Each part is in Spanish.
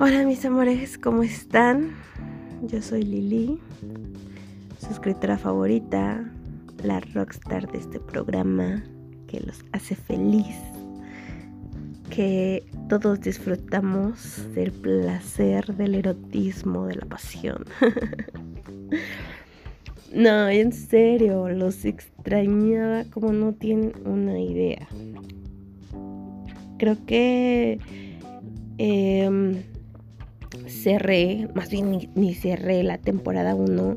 Hola mis amores, ¿cómo están? Yo soy Lili, su escritora favorita, la rockstar de este programa que los hace feliz, que todos disfrutamos del placer, del erotismo, de la pasión. no, en serio, los extrañaba como no tienen una idea. Creo que... Eh, cerré, más bien ni, cerré la temporada 1,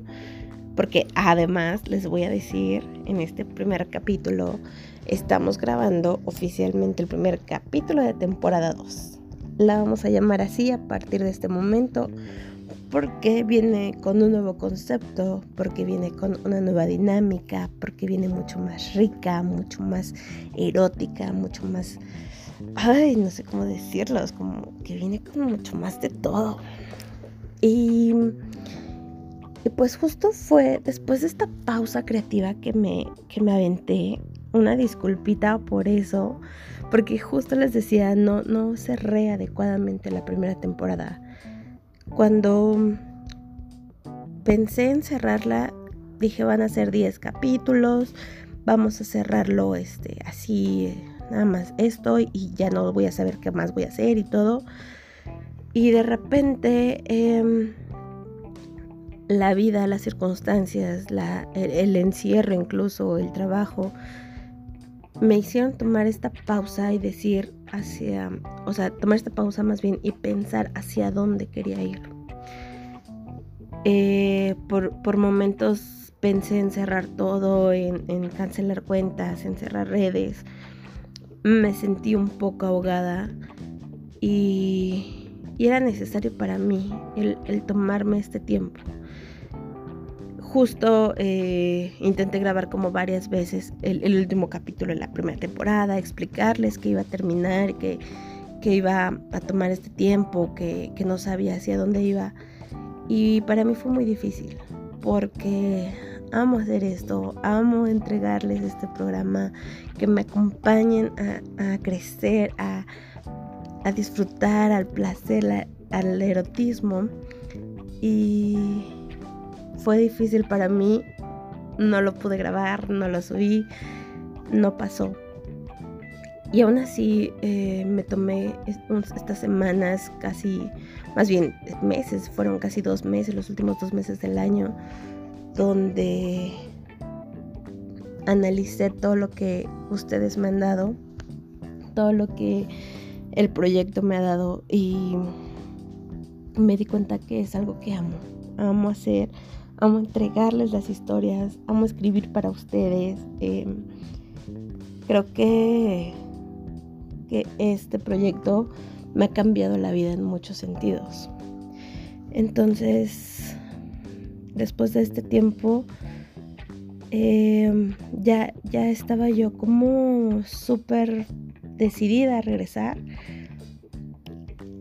porque además les voy a decir, en este primer capítulo estamos grabando oficialmente el primer capítulo de temporada 2. La vamos a llamar así a partir de este momento porque viene con un nuevo concepto, porque viene con una nueva dinámica, porque viene mucho más rica, mucho más erótica, mucho más ay, no sé cómo decirlo, es como que viene con mucho más de todo. Y, y, pues justo fue después de esta pausa creativa que me, que me aventé, una disculpita por eso, porque justo les decía, no, no cerré adecuadamente la primera temporada. Cuando pensé en cerrarla, dije van a ser 10 capítulos, vamos a cerrarlo este, así nada más esto y ya no voy a saber qué más voy a hacer y todo. Y de repente em, la vida, las circunstancias, el, encierro incluso, el trabajo, me hicieron tomar esta pausa y decir hacia, o sea, tomar esta pausa más bien y pensar hacia dónde quería ir. Eh, por, por, momentos pensé en cerrar todo, en, en cancelar cuentas, en cerrar redes, me sentí un poco ahogada y, era necesario para mí el, tomarme este tiempo. Justo eh, intenté grabar como varias veces el, último capítulo de la primera temporada, explicarles que iba a terminar, que, iba a tomar este tiempo, que, que no sabía hacia dónde iba. Y para mí fue muy difícil porque amo hacer esto, amo entregarles este programa, que me acompañen a, crecer, a, disfrutar, al placer, al erotismo. Y fue difícil para mí, no lo pude grabar, no lo subí, no pasó. Y aún así eh, me tomé estas semanas, casi, más bien meses, fueron casi dos meses, los últimos dos meses del año, donde analicé todo lo que ustedes me han dado, todo lo que el proyecto me ha dado y me di cuenta que es algo que amo. Amo hacer, amo entregarles las historias, amo escribir para ustedes. Em, creo que, que este proyecto me ha cambiado la vida en muchos sentidos. Entonces, después de este tiempo, em, ya, ya estaba yo como súper decidida a regresar.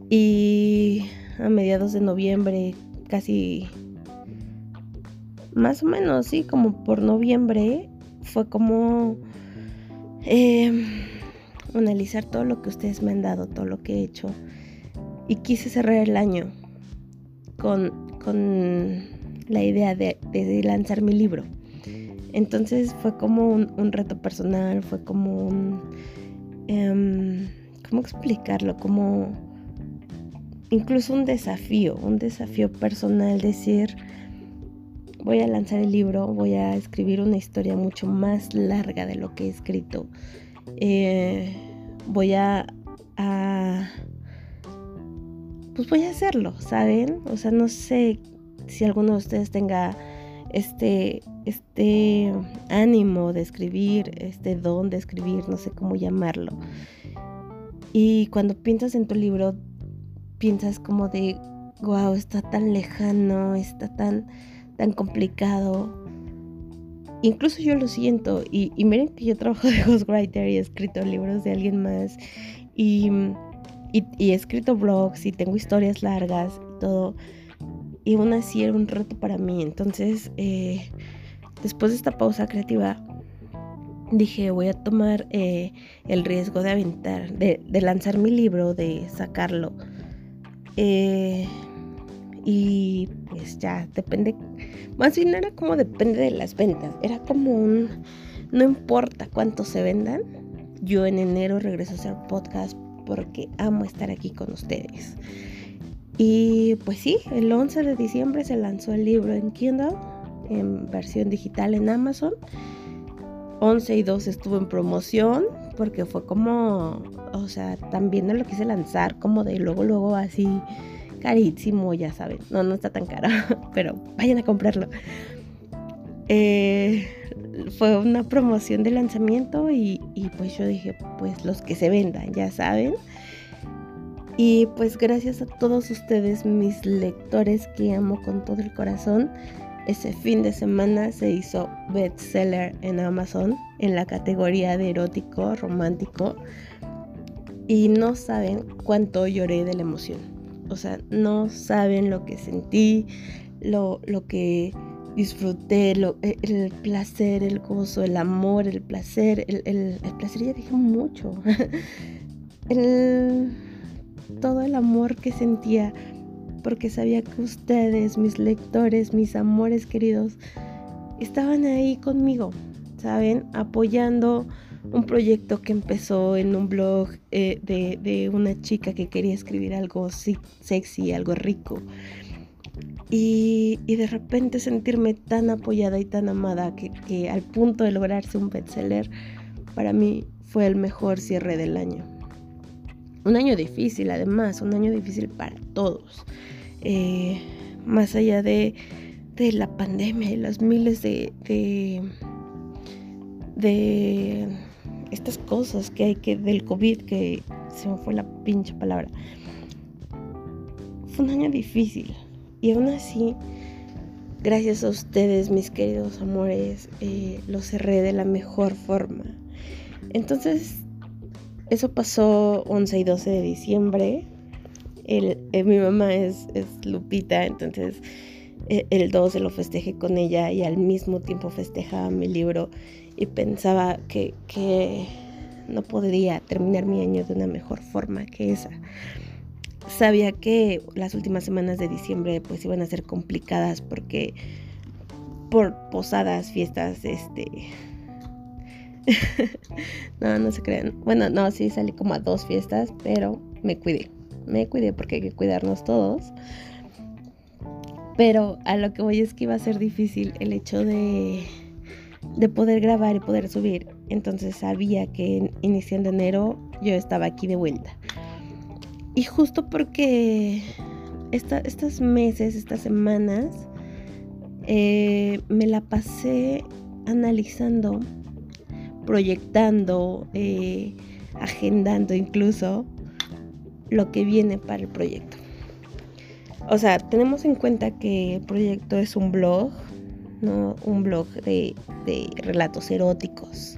Y a mediados de noviembre, casi más o menos, sí, como por noviembre, fue como em, analizar todo lo que ustedes me han dado, todo lo que he hecho. Y quise cerrar el año con, con la idea de, lanzar mi libro. Entonces fue como un, reto personal, fue como un... Em, ¿Cómo explicarlo? Como incluso un desafío, un desafío personal, decir, voy a lanzar el libro, voy a escribir una historia mucho más larga de lo que he escrito. Eh, voy a, a, pues voy a hacerlo, ¿saben? O sea, no sé si alguno de ustedes tenga este, este ánimo de escribir, este don de escribir, no sé cómo llamarlo. Y cuando piensas en tu libro, piensas como de, wow, está tan lejano, está tan, tan complicado. Incluso yo lo siento. Y, miren que yo trabajo de ghostwriter y he escrito libros de alguien más. Y, y, y he escrito blogs y tengo historias largas y todo y aún así era un reto para mí. Entonces, eh, después de esta pausa creativa, dije, voy a tomar eh, el riesgo de aventar, de, lanzar mi libro, de sacarlo. Eh, y pues ya depende, más bien era como depende de las ventas, era como un, no importa cuánto se vendan, yo en enero regreso a hacer podcast porque amo estar aquí con ustedes. Y pues sí, el 11 de diciembre se lanzó el libro en Kindle, en versión digital en Amazon. 11 y 12 estuvo en promoción porque fue como, o sea, también no lo quise lanzar como de luego, luego así carísimo, ya saben. No, no está tan caro, pero vayan a comprarlo. Eh, fue una promoción de lanzamiento y, y, pues yo dije, pues los que se vendan, ya saben. Y pues gracias a todos ustedes, mis lectores que amo con todo el corazón, ese fin de semana se hizo bestseller en Amazon en la categoría de erótico, romántico. Y no saben cuánto lloré de la emoción. O sea, no saben lo que sentí, lo, lo que disfruté, lo, e, el placer, el gozo, el amor, el placer. El, el, el placer ya dije mucho. el, todo el amor que sentía porque sabía que ustedes, mis lectores, mis amores queridos, estaban ahí conmigo, ¿saben? Apoyando un proyecto que empezó en un blog eh, de, una chica que quería escribir algo sexy, algo rico. Y, de repente sentirme tan apoyada y tan amada que, que al punto de lograrse un bestseller, para mí fue el mejor cierre del año. Un año difícil, además, un año difícil para todos. Eh, más allá de, de, la pandemia y las miles de, de, estas cosas que hay que del COVID, que se me fue la pinche palabra. Fue un año difícil. Y aún así, gracias a ustedes, mis queridos amores, eh, lo cerré de la mejor forma. Entonces, eso pasó 11 y 12 de diciembre. Eh, mi mamá es, Lupita, entonces eh, el 12 lo festejé con ella y al mismo tiempo festejaba mi libro y pensaba que, que no podría terminar mi año de una mejor forma que esa. Sabía que las últimas semanas de diciembre pues iban a ser complicadas porque por posadas, fiestas, este, no, no se crean. Bueno, no, sí salí como a dos fiestas, pero me cuidé. Me cuidé porque hay que cuidarnos todos. Pero a lo que voy es que iba a ser difícil el hecho de, de poder grabar y poder subir. Entonces sabía que iniciando enero yo estaba aquí de vuelta. Y justo porque estos meses, estas semanas, eh, me la pasé analizando proyectando, eh, agendando incluso lo que viene para el proyecto. O sea, tenemos en cuenta que el proyecto es un blog, ¿no? Un blog de, relatos eróticos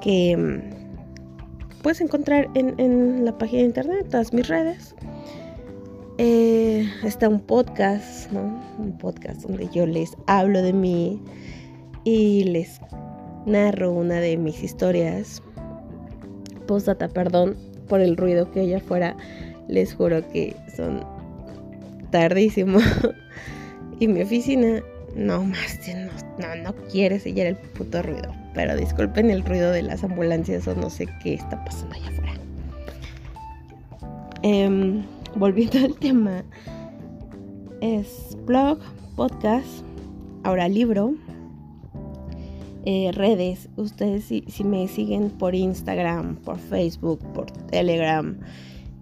que mm, puedes encontrar en, la página de internet, todas mis redes. Eh, está un podcast, ¿no? Un podcast donde yo les hablo de mí y les narro una de mis historias. Postdata, perdón por el ruido que haya afuera. Les juro que son tardísimo. y mi oficina no más, no, no quiere sellar el puto ruido. Pero disculpen el ruido de las ambulancias o no sé qué está pasando allá afuera. Em, volviendo al tema, es blog, podcast, ahora libro, eh, redes. Ustedes si, me siguen por Instagram, por Facebook, por Telegram,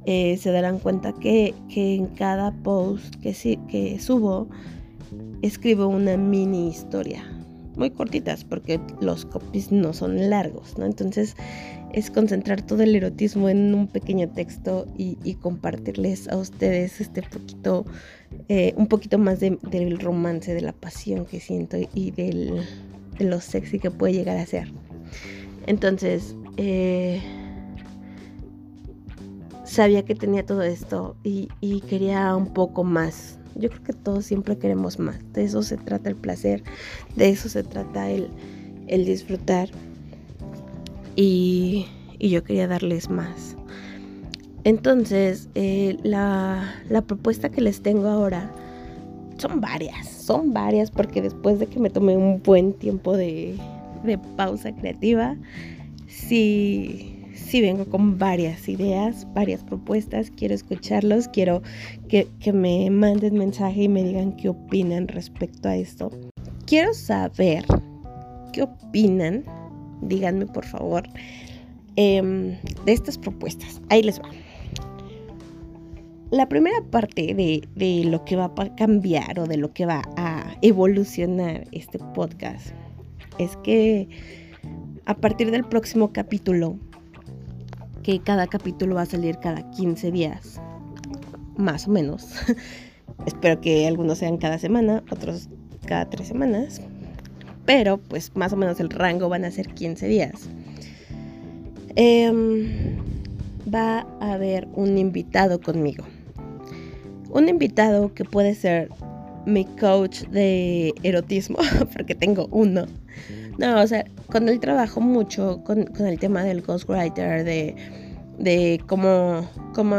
eh, se darán cuenta que, en cada post que, subo escribo una mini historia. Muy cortitas porque los copies no son largos, ¿no? Entonces es concentrar todo el erotismo en un pequeño texto y, compartirles a ustedes este poquito, eh, un poquito más del romance, de la pasión que siento y del, lo sexy que puede llegar a ser. Entonces, eh, sabía que tenía todo esto y, quería un poco más. Yo creo que todos siempre queremos más. De eso se trata el placer, de eso se trata el, disfrutar. Y, yo quería darles más. Entonces, eh, la propuesta que les tengo ahora son varias, son varias porque después de que me tomé un buen tiempo de, de pausa creativa, sí, sí vengo con varias ideas, varias propuestas, quiero escucharlos, quiero que, que me manden mensaje y me digan qué opinan respecto a esto. Quiero saber qué opinan, díganme por favor, em, de estas propuestas. Ahí les va. La primera parte de, de, lo que va a cambiar o de lo que va a evolucionar este podcast es que a partir del próximo capítulo, que cada capítulo va a salir cada 15 días, más o menos. Espero que algunos sean cada semana, otros cada tres semanas. Pero pues más o menos el rango van a ser 15 días. Eh, va a haber un invitado conmigo. Un invitado que puede ser mi coach de erotismo, porque tengo uno. No, o sea, con él trabajo mucho con, el tema del ghostwriter, de, de cómo, cómo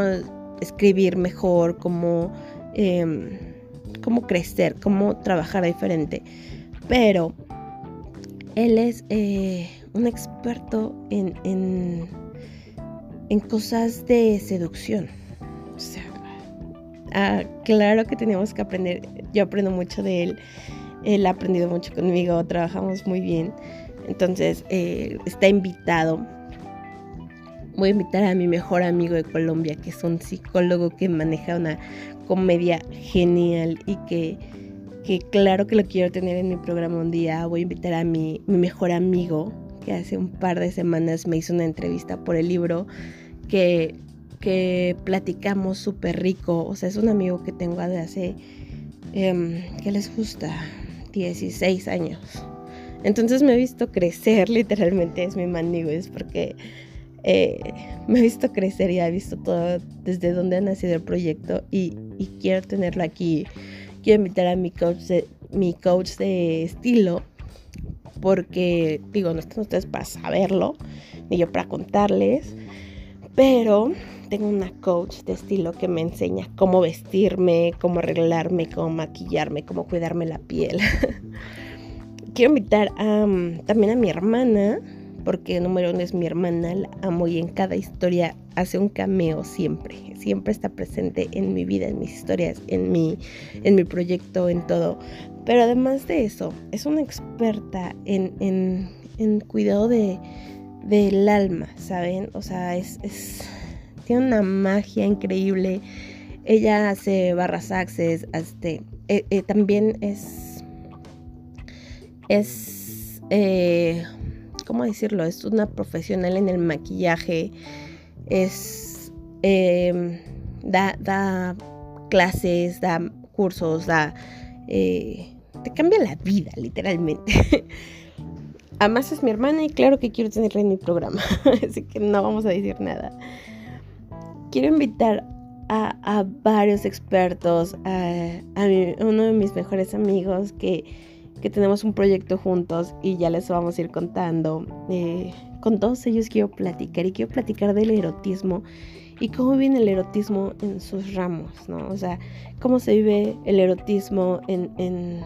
escribir mejor, cómo, em, cómo crecer, cómo trabajar diferente. Pero él es eh, un experto en, en, en cosas de seducción. Ah, claro que tenemos que aprender. Yo aprendo mucho de él. Él ha aprendido mucho conmigo. Trabajamos muy bien. Entonces, eh, está invitado. Voy a invitar a mi mejor amigo de Colombia, que es un psicólogo que maneja una comedia genial y que, que claro que lo quiero tener en mi programa un día. Voy a invitar a mi, mi mejor amigo, que hace un par de semanas me hizo una entrevista por el libro que que platicamos súper rico. O sea, es un amigo que tengo de hace, eh, ¿qué les gusta? 16 años. Entonces me he visto crecer, literalmente es mi es porque eh, me he visto crecer y he visto todo desde donde ha nacido el proyecto y, y, quiero tenerlo aquí. Quiero invitar a mi coach de, mi coach de estilo porque, digo, no están ustedes para saberlo, ni yo para contarles, pero tengo una coach de estilo que me enseña cómo vestirme, cómo arreglarme, cómo maquillarme, cómo cuidarme la piel. Quiero invitar también a mi hermana, porque número uno es mi hermana, la amo y en cada historia hace un cameo siempre. Siempre está presente en mi vida, en mis historias, en mi, en mi proyecto, en todo. Pero además de eso, es una experta en, en, en cuidado de, del alma, ¿saben? O sea, es tiene una magia increíble. Ella hace barras access, este, eh, eh, también es, es, eh, ¿cómo decirlo? Es una profesional en el maquillaje, es, em, da, da clases, da cursos, da, te cambia la vida, literalmente. Además es mi hermana y claro que quiero tenerla en mi programa, así que no vamos a decir nada quiero invitar a, varios expertos, a, uno de mis mejores amigos que, tenemos un proyecto juntos y ya les vamos a ir contando. Eh, con todos ellos quiero platicar y quiero platicar del erotismo y cómo viene el erotismo en sus ramos, ¿no? O sea, cómo se vive el erotismo en, en,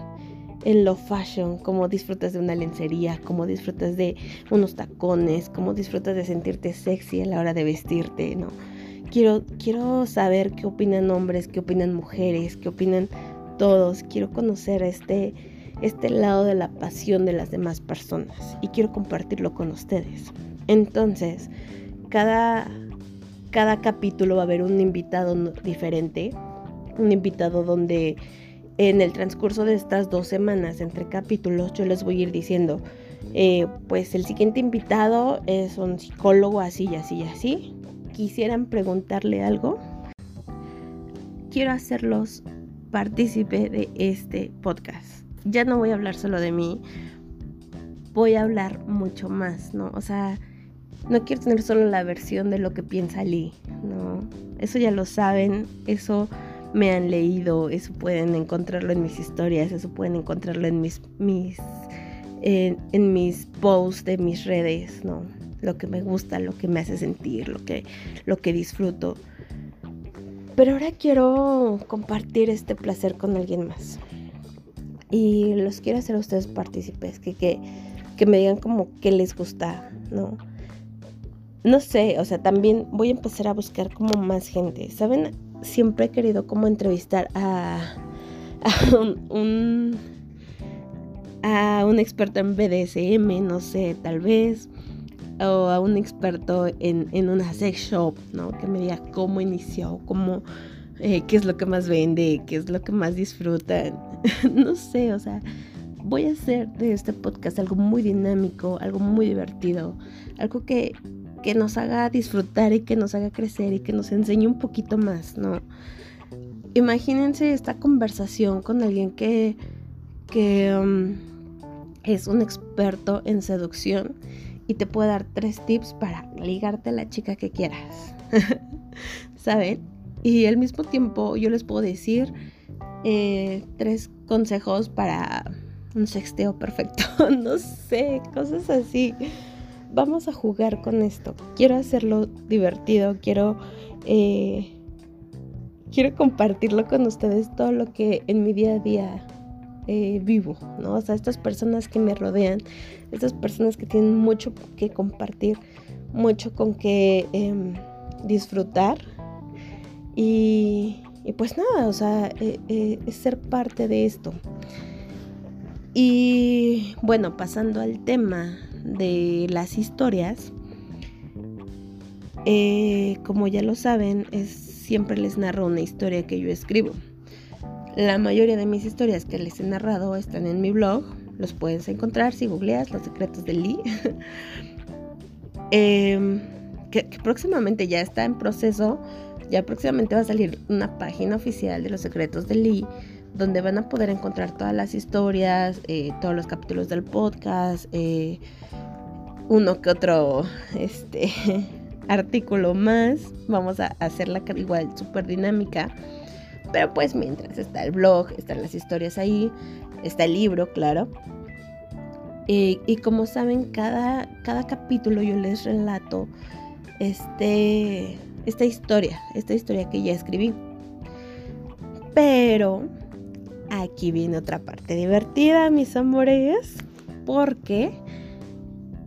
en lo fashion, cómo disfrutas de una lencería, cómo disfrutas de unos tacones, cómo disfrutas de sentirte sexy a la hora de vestirte, ¿no? Quiero, quiero saber qué opinan hombres, qué opinan mujeres, qué opinan todos. Quiero conocer este, este lado de la pasión de las demás personas y quiero compartirlo con ustedes. Entonces, cada, cada capítulo va a haber un invitado diferente, un invitado donde en el transcurso de estas dos semanas entre capítulos yo les voy a ir diciendo, eh, pues el siguiente invitado es un psicólogo así y así y así, quisieran preguntarle algo, quiero hacerlos partícipe de este podcast. Ya no voy a hablar solo de mí, voy a hablar mucho más, ¿no? O sea, no quiero tener solo la versión de lo que piensa Lee, ¿no? Eso ya lo saben, eso me han leído, eso pueden encontrarlo en mis historias, eso pueden encontrarlo en mis, mis, en mis posts de mis redes, ¿no? Lo que me gusta, lo que me hace sentir, lo que, lo que disfruto. Pero ahora quiero compartir este placer con alguien más. Y los quiero hacer a ustedes partícipes, que, que, que me digan como que les gusta, ¿no? No sé, o sea, también voy a empezar a buscar como más gente. ¿Saben? Siempre he querido como entrevistar a, a un a un experto en BDSM, no sé, tal vez, o a un experto en, en una sex shop, ¿no? Que me diga cómo inició, cómo, eh, qué es lo que más vende, qué es lo que más disfrutan. no sé, o sea, voy a hacer de este podcast algo muy dinámico, algo muy divertido, algo que, que nos haga disfrutar y que nos haga crecer y que nos enseñe un poquito más, ¿no? Imagínense esta conversación con alguien que, que um, es un experto en seducción y te puede dar tres tips para ligarte a la chica que quieras. ¿Saben? Y al mismo tiempo yo les puedo decir eh, tres consejos para un sexteo perfecto. no sé, cosas así. Vamos a jugar con esto. Quiero hacerlo divertido. Quiero... Eh, quiero compartirlo con ustedes todo lo que en mi día a día eh, vivo, ¿no? O sea, estas personas que me rodean, estas personas que tienen mucho que compartir, mucho con que em, disfrutar y, pues nada, o sea, eh, eh, es ser parte de esto. Y bueno, pasando al tema de las historias, como ya lo saben, es, siempre les narro una historia que yo escribo. La mayoría de mis historias que les he narrado están en mi blog. Los puedes encontrar si googleas Los Secretos de Lee. Em, que, próximamente ya está en proceso. Ya próximamente va a salir una página oficial de Los Secretos de Lee. Donde van a poder encontrar todas las historias, eh, todos los capítulos del podcast, eh, uno que otro este, artículo más. Vamos a hacerla igual súper dinámica pero pues mientras está el blog, están las historias ahí, está el libro, claro. Y, como saben, cada, cada capítulo yo les relato este, esta historia, esta historia que ya escribí. Pero aquí viene otra parte divertida, mis amores, porque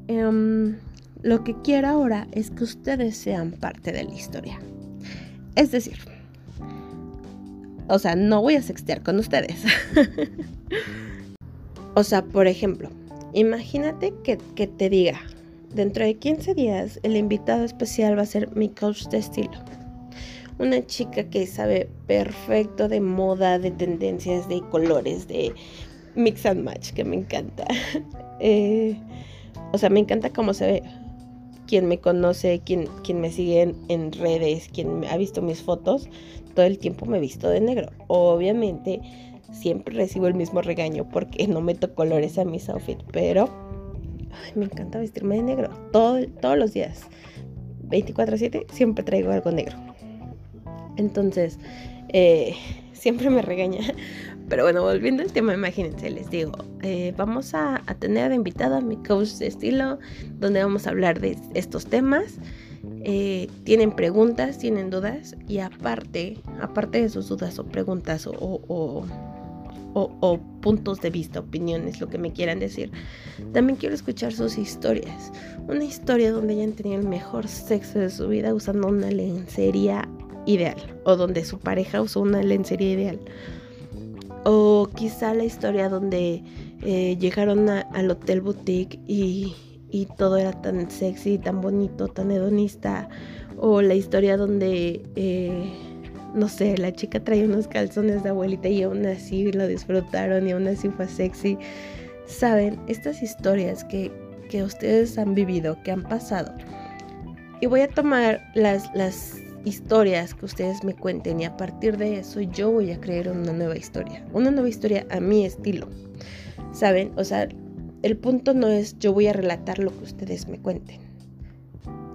em, lo que quiero ahora es que ustedes sean parte de la historia. Es decir, o sea, no voy a sextear con ustedes. o sea, por ejemplo, imagínate que, te diga, dentro de 15 días el invitado especial va a ser mi coach de estilo. Una chica que sabe perfecto de moda, de tendencias, de colores, de mix and match, que me encanta. Eh, o sea, me encanta cómo se ve. Quien me conoce, quien, quien me sigue en, redes, quien ha visto mis fotos, todo el tiempo me he visto de negro. Obviamente siempre recibo el mismo regaño porque no meto colores a mis outfits, pero me encanta vestirme de negro todo, todos los días. 24/7 siempre traigo algo negro. Entonces, eh, siempre me regaña. Pero bueno, volviendo al tema, imagínense, les digo, eh, vamos a, a, tener de invitada a mi coach de estilo, donde vamos a hablar de estos temas. Eh, tienen preguntas, tienen dudas y aparte, aparte de sus dudas o preguntas o, o, puntos de vista, opiniones, lo que me quieran decir, también quiero escuchar sus historias. Una historia donde hayan tenido el mejor sexo de su vida usando una lencería ideal o donde su pareja usó una lencería ideal. O quizá la historia donde eh, llegaron al hotel boutique y y todo era tan sexy, tan bonito, tan hedonista. O la historia donde, eh, no sé, la chica traía unos calzones de abuelita y aún así lo disfrutaron y aún así fue sexy. Saben, estas historias que, que ustedes han vivido, que han pasado. Y voy a tomar las, las historias que ustedes me cuenten y a partir de eso yo voy a crear una nueva historia. Una nueva historia a mi estilo. ¿Saben? O sea, el punto no es yo voy a relatar lo que ustedes me cuenten,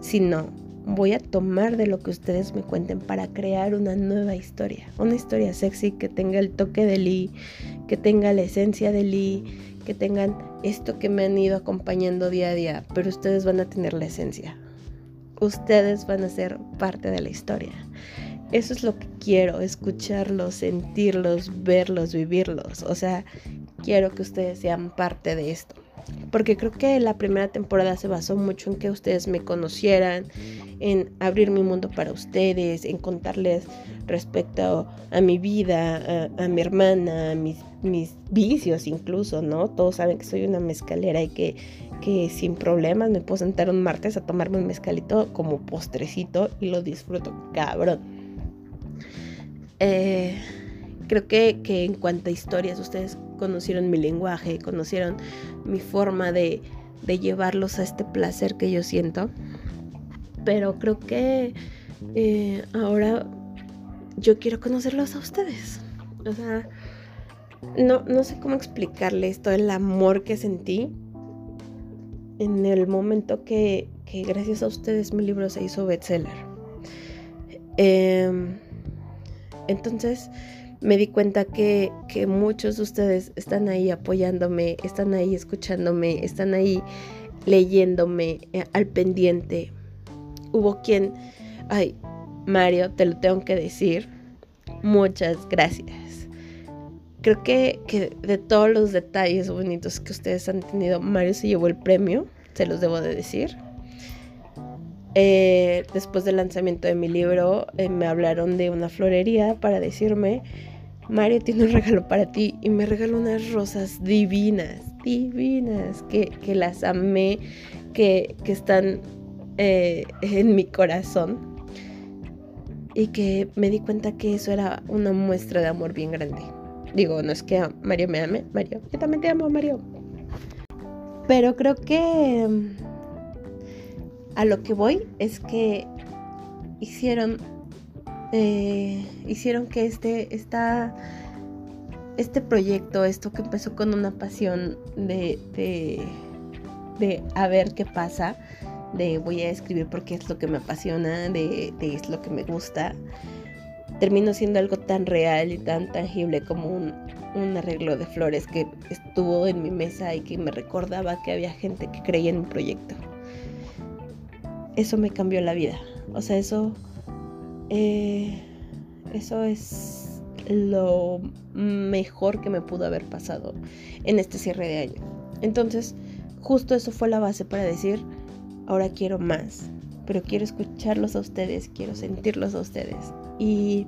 sino voy a tomar de lo que ustedes me cuenten para crear una nueva historia. Una historia sexy que tenga el toque de Lee, que tenga la esencia de Lee, que tengan esto que me han ido acompañando día a día, pero ustedes van a tener la esencia. Ustedes van a ser parte de la historia. Eso es lo que quiero, escucharlos, sentirlos, verlos, vivirlos. O sea, quiero que ustedes sean parte de esto. Porque creo que la primera temporada se basó mucho en que ustedes me conocieran, en abrir mi mundo para ustedes, en contarles respecto a mi vida, a, mi hermana, a mis, mis, vicios incluso, ¿no? Todos saben que soy una mezcalera y que, que sin problemas me puedo sentar un martes a tomarme un mezcalito como postrecito y lo disfruto cabrón. Eh, creo que, que en cuanto a historias ustedes conocieron mi lenguaje, conocieron mi forma de, llevarlos a este placer que yo siento. Pero creo que eh, ahora yo quiero conocerlos a ustedes. O sea, no, no sé cómo explicarles todo el amor que sentí en el momento que, gracias a ustedes mi libro se hizo bestseller. Em, entonces, me di cuenta que, muchos de ustedes están ahí apoyándome, están ahí escuchándome, están ahí leyéndome eh, al pendiente. Hubo quien, ay, Mario, te lo tengo que decir, muchas gracias. Creo que, de todos los detalles bonitos que ustedes han tenido, Mario se llevó el premio, se los debo de decir. Eh, después del lanzamiento de mi libro, eh, me hablaron de una florería para decirme Mario tiene un regalo para ti y me regaló unas rosas divinas, divinas, que, las amé, que, están eh, en mi corazón y que me di cuenta que eso era una muestra de amor bien grande. Digo, no es que Mario me ame, Mario, yo también te amo, Mario. Pero creo que mm, a lo que voy es que hicieron eh, hicieron que este, esta, este proyecto, esto que empezó con una pasión de, de, a ver qué pasa, de voy a escribir porque es lo que me apasiona, de, de es lo que me gusta, terminó siendo algo tan real y tan tangible como un, arreglo de flores que estuvo en mi mesa y que me recordaba que había gente que creía en mi proyecto. Eso me cambió la vida. O sea, eso eh, eso es lo mejor que me pudo haber pasado en este cierre de año. Entonces, justo eso fue la base para decir, ahora quiero más, pero quiero escucharlos a ustedes, quiero sentirlos a ustedes. Y,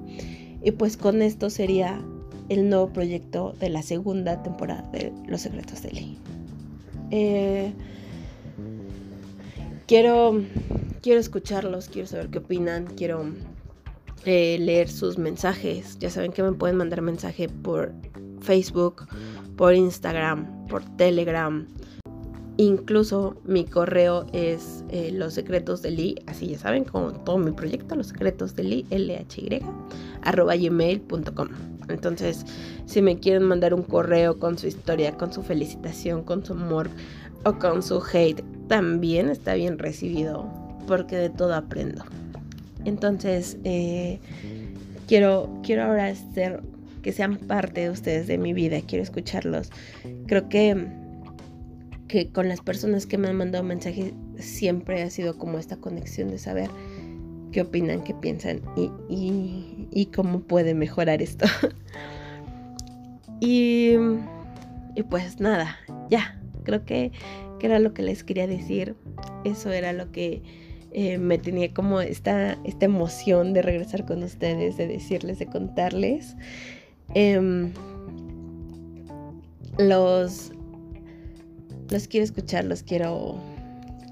pues con esto sería el nuevo proyecto de la segunda temporada de Los Secretos de Ley. Eh, quiero, quiero escucharlos, quiero saber qué opinan, quiero leer sus mensajes. Ya saben que me pueden mandar mensaje por Facebook, por Instagram, por Telegram. Incluso mi correo es eh, los secretos de Lee, así ya saben, como todo mi proyecto, los secretos de Lee, LHY, arroba gmail.com. Entonces, si me quieren mandar un correo con su historia, con su felicitación, con su amor o con su hate, también está bien recibido, porque de todo aprendo. Entonces, eh, quiero, quiero ahora ser, que sean parte de ustedes, de mi vida, quiero escucharlos. Creo que, que con las personas que me han mandado mensajes siempre ha sido como esta conexión de saber qué opinan, qué piensan y, cómo puede mejorar esto. y, y pues nada, ya, creo que, que era lo que les quería decir. Eso era lo que eh, me tenía como esta, esta emoción de regresar con ustedes, de decirles, de contarles. Em, los, los quiero escuchar, los quiero,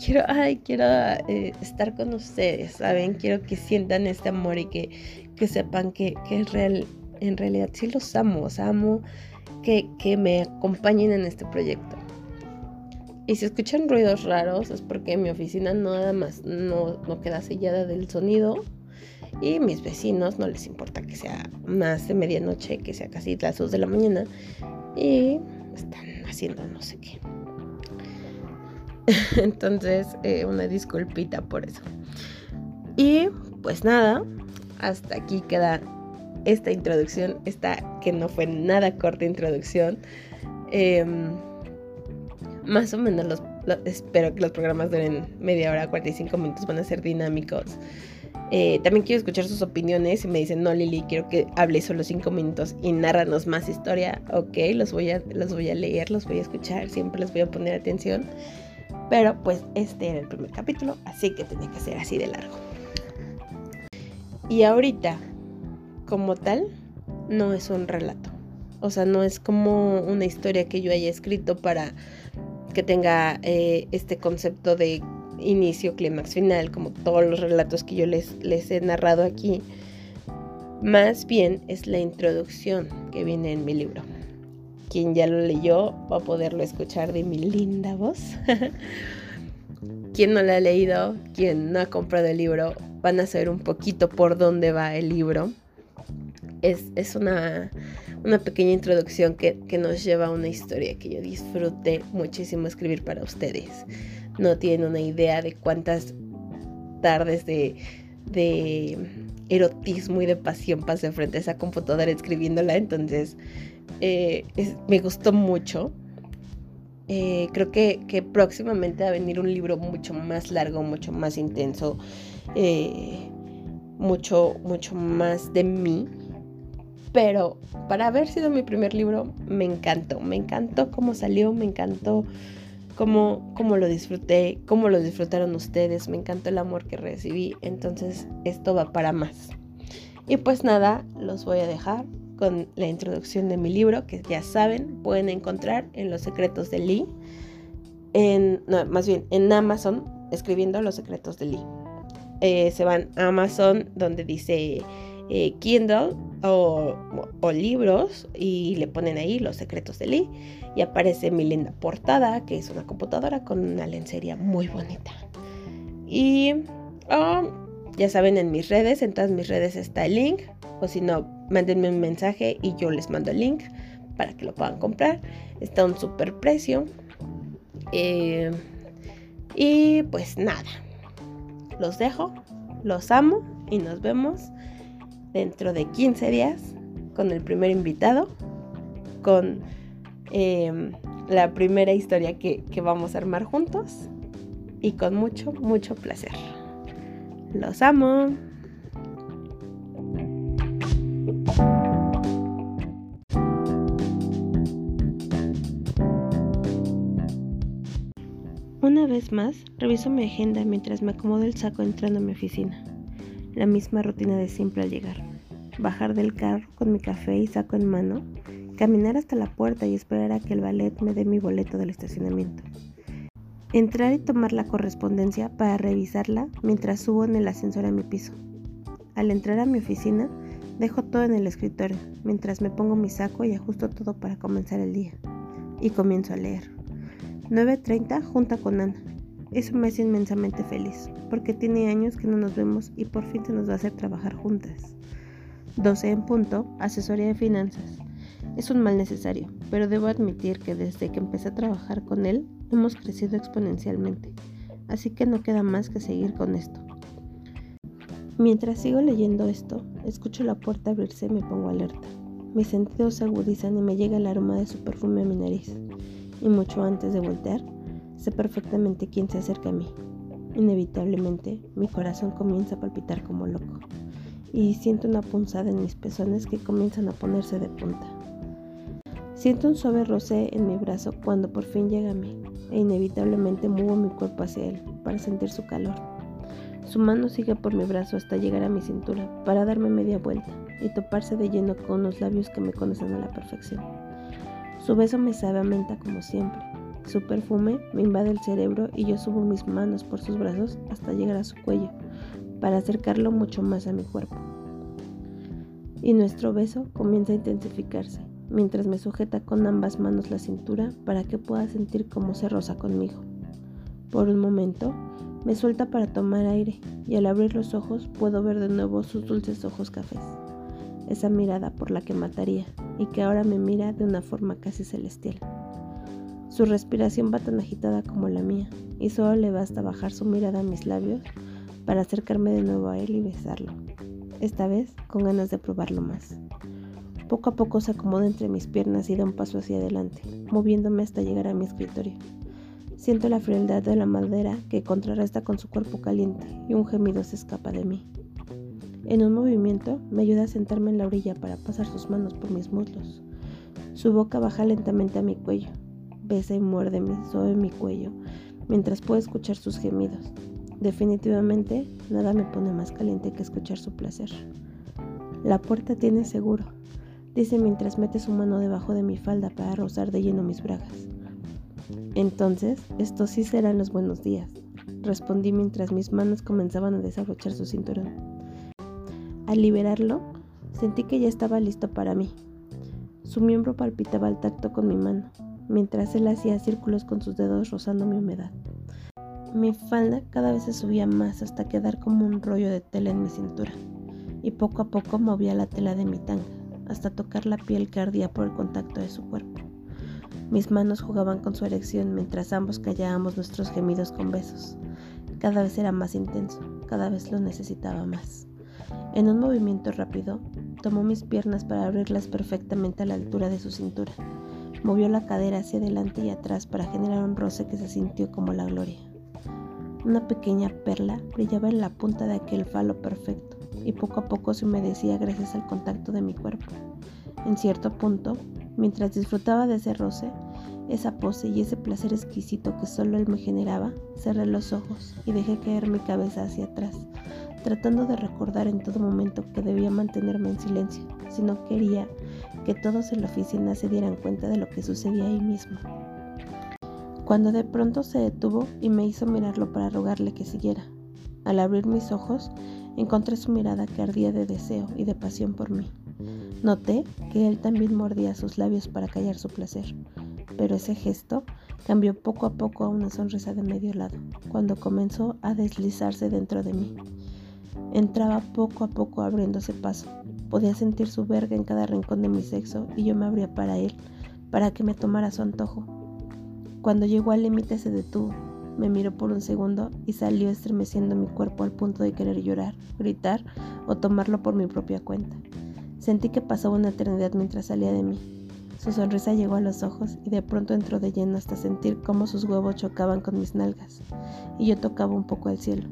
quiero, ay, quiero eh, estar con ustedes, ¿saben? Quiero que sientan este amor y que, que sepan que, que es real, en realidad sí los amo, os amo que, que me acompañen en este proyecto. Y si escuchan ruidos raros es porque mi oficina nada más no, queda sellada del sonido. Y mis vecinos no les importa que sea más de medianoche, que sea casi las 2 de la mañana. Y están haciendo no sé qué. Entonces, eh, una disculpita por eso. Y pues nada, hasta aquí queda esta introducción, esta que no fue nada corta introducción. Em, más o menos los, espero que los programas duren media hora, 45 minutos, van a ser dinámicos. Eh, también quiero escuchar sus opiniones. y me dicen, no, Lili, quiero que hable solo 5 minutos y narranos más historia, ok, los voy, a, los voy a leer, los voy a escuchar, siempre les voy a poner atención. Pero pues este era el primer capítulo, así que tenía que ser así de largo. Y ahorita, como tal, no es un relato. O sea, no es como una historia que yo haya escrito para que tenga eh, este concepto de inicio, clímax, final, como todos los relatos que yo les, les he narrado aquí. Más bien es la introducción que viene en mi libro. Quien ya lo leyó va a poderlo escuchar de mi linda voz. quien no lo ha leído, quien no ha comprado el libro, van a saber un poquito por dónde va el libro. Es, es una, una, pequeña introducción que, que, nos lleva a una historia que yo disfruté muchísimo escribir para ustedes. No tienen una idea de cuántas tardes de, de erotismo y de pasión pasé frente a esa computadora escribiéndola. Entonces, eh, me gustó mucho. Eh, creo que, que, próximamente va a venir un libro mucho más largo, mucho más intenso, eh, mucho, mucho más de mí. Pero para haber sido mi primer libro, me encantó, me encantó cómo salió, me encantó cómo, cómo lo disfruté, cómo lo disfrutaron ustedes, me encantó el amor que recibí, entonces esto va para más. Y pues nada, los voy a dejar con la introducción de mi libro, que ya saben, pueden encontrar en Los Secretos de Lee, en, no, más bien en Amazon, escribiendo Los Secretos de Lee. Eh, se van a Amazon donde dice eh, Kindle o, libros y le ponen ahí Los Secretos de Lee y aparece mi linda portada, que es una computadora con una lencería muy bonita. Y oh, ya saben, en mis redes, en todas mis redes está el link o si no, mándenme un mensaje y yo les mando el link para que lo puedan comprar. Está a un super precio. Eh, y pues nada, los dejo, los amo y nos vemos dentro de 15 días con el primer invitado, con em, la primera historia que, que vamos a armar juntos y con mucho, mucho placer. Los amo. Una vez más, reviso mi agenda mientras me acomodo el saco entrando a mi oficina. La misma rutina de siempre al llegar. Bajar del carro con mi café y saco en mano, caminar hasta la puerta y esperar a que el ballet me dé mi boleto del estacionamiento. Entrar y tomar la correspondencia para revisarla mientras subo en el ascensor a mi piso. Al entrar a mi oficina, dejo todo en el escritorio, mientras me pongo mi saco y ajusto todo para comenzar el día. Y comienzo a leer. 9.30 junta con Ana. Eso me hace inmensamente feliz, porque tiene años que no nos vemos y por fin se nos va a hacer trabajar juntas. 12 en punto, asesoría de finanzas. Es un mal necesario, pero debo admitir que desde que empecé a trabajar con él hemos crecido exponencialmente, así que no queda más que seguir con esto. Mientras sigo leyendo esto, escucho la puerta abrirse y me pongo alerta. Mis sentidos se agudizan y me llega el aroma de su perfume a mi nariz y mucho antes de voltear, sé perfectamente quién se acerca a mí. Inevitablemente, mi corazón comienza a palpitar como loco y siento una punzada en mis pezones que comienzan a ponerse de punta. Siento un suave roce en mi brazo cuando por fin llega a mí e inevitablemente muevo mi cuerpo hacia él para sentir su calor. Su mano sigue por mi brazo hasta llegar a mi cintura para darme media vuelta y toparse de lleno con los labios que me conocen a la perfección. Su beso me sabe a menta como siempre. Su perfume me invade el cerebro y yo subo mis manos por sus brazos hasta llegar a su cuello, para acercarlo mucho más a mi cuerpo. Y nuestro beso comienza a intensificarse, mientras me sujeta con ambas manos la cintura para que pueda sentir cómo se roza conmigo. Por un momento, me suelta para tomar aire y al abrir los ojos puedo ver de nuevo sus dulces ojos cafés esa mirada por la que mataría y que ahora me mira de una forma casi celestial. Su respiración va tan agitada como la mía y solo le basta bajar su mirada a mis labios para acercarme de nuevo a él y besarlo, esta vez con ganas de probarlo más. Poco a poco se acomoda entre mis piernas y da un paso hacia adelante, moviéndome hasta llegar a mi escritorio. Siento la frialdad de la madera que contrarresta con su cuerpo caliente y un gemido se escapa de mí. En un movimiento me ayuda a sentarme en la orilla para pasar sus manos por mis muslos. Su boca baja lentamente a mi cuello, besa y muerde mi, suave mi cuello, mientras puedo escuchar sus gemidos. Definitivamente nada me pone más caliente que escuchar su placer. La puerta tiene seguro, dice mientras mete su mano debajo de mi falda para rozar de lleno mis bragas. Entonces, estos sí serán los buenos días, respondí mientras mis manos comenzaban a desabrochar su cinturón. Al liberarlo, sentí que ya estaba listo para mí. Su miembro palpitaba al tacto con mi mano, mientras él hacía círculos con sus dedos rozando mi humedad. Mi falda cada vez se subía más hasta quedar como un rollo de tela en mi cintura, y poco a poco movía la tela de mi tanga hasta tocar la piel que ardía por el contacto de su cuerpo. Mis manos jugaban con su erección mientras ambos callábamos nuestros gemidos con besos. Cada vez era más intenso, cada vez lo necesitaba más. En un movimiento rápido, tomó mis piernas para abrirlas perfectamente a la altura de su cintura. Movió la cadera hacia adelante y atrás para generar un roce que se sintió como la gloria. Una pequeña perla brillaba en la punta de aquel falo perfecto y poco a poco se humedecía gracias al contacto de mi cuerpo. En cierto punto, mientras disfrutaba de ese roce, esa pose y ese placer exquisito que solo él me generaba, cerré los ojos y dejé caer mi cabeza hacia atrás, tratando de recordar en todo momento que debía mantenerme en silencio, si no quería que todos en la oficina se dieran cuenta de lo que sucedía ahí mismo. Cuando de pronto se detuvo y me hizo mirarlo para rogarle que siguiera. Al abrir mis ojos, encontré su mirada que ardía de deseo y de pasión por mí. Noté que él también mordía sus labios para callar su placer, pero ese gesto cambió poco a poco a una sonrisa de medio lado, cuando comenzó a deslizarse dentro de mí. Entraba poco a poco abriéndose paso. Podía sentir su verga en cada rincón de mi sexo y yo me abría para él, para que me tomara su antojo. Cuando llegó al límite se detuvo, me miró por un segundo y salió estremeciendo mi cuerpo al punto de querer llorar, gritar o tomarlo por mi propia cuenta. Sentí que pasó una eternidad mientras salía de mí. Su sonrisa llegó a los ojos y de pronto entró de lleno hasta sentir cómo sus huevos chocaban con mis nalgas y yo tocaba un poco el cielo.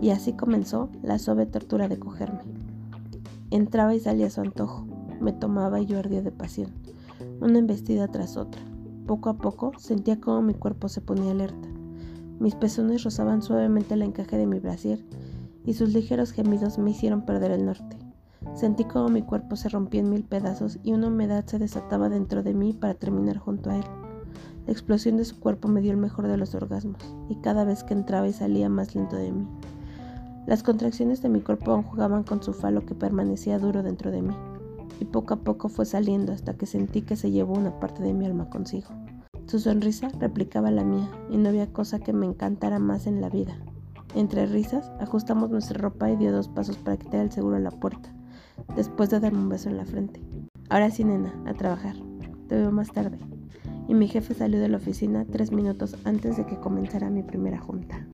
Y así comenzó la suave tortura de cogerme. Entraba y salía a su antojo, me tomaba y yo ardía de pasión, una embestida tras otra. Poco a poco sentía cómo mi cuerpo se ponía alerta. Mis pezones rozaban suavemente el encaje de mi brasier y sus ligeros gemidos me hicieron perder el norte. Sentí como mi cuerpo se rompía en mil pedazos y una humedad se desataba dentro de mí para terminar junto a él. La explosión de su cuerpo me dio el mejor de los orgasmos, y cada vez que entraba y salía más lento de mí. Las contracciones de mi cuerpo aún jugaban con su falo que permanecía duro dentro de mí, y poco a poco fue saliendo hasta que sentí que se llevó una parte de mi alma consigo. Su sonrisa replicaba la mía y no había cosa que me encantara más en la vida. Entre risas, ajustamos nuestra ropa y dio dos pasos para quitar el seguro a la puerta, después de darme un beso en la frente. Ahora sí, nena, a trabajar. Te veo más tarde. Y mi jefe salió de la oficina tres minutos antes de que comenzara mi primera junta.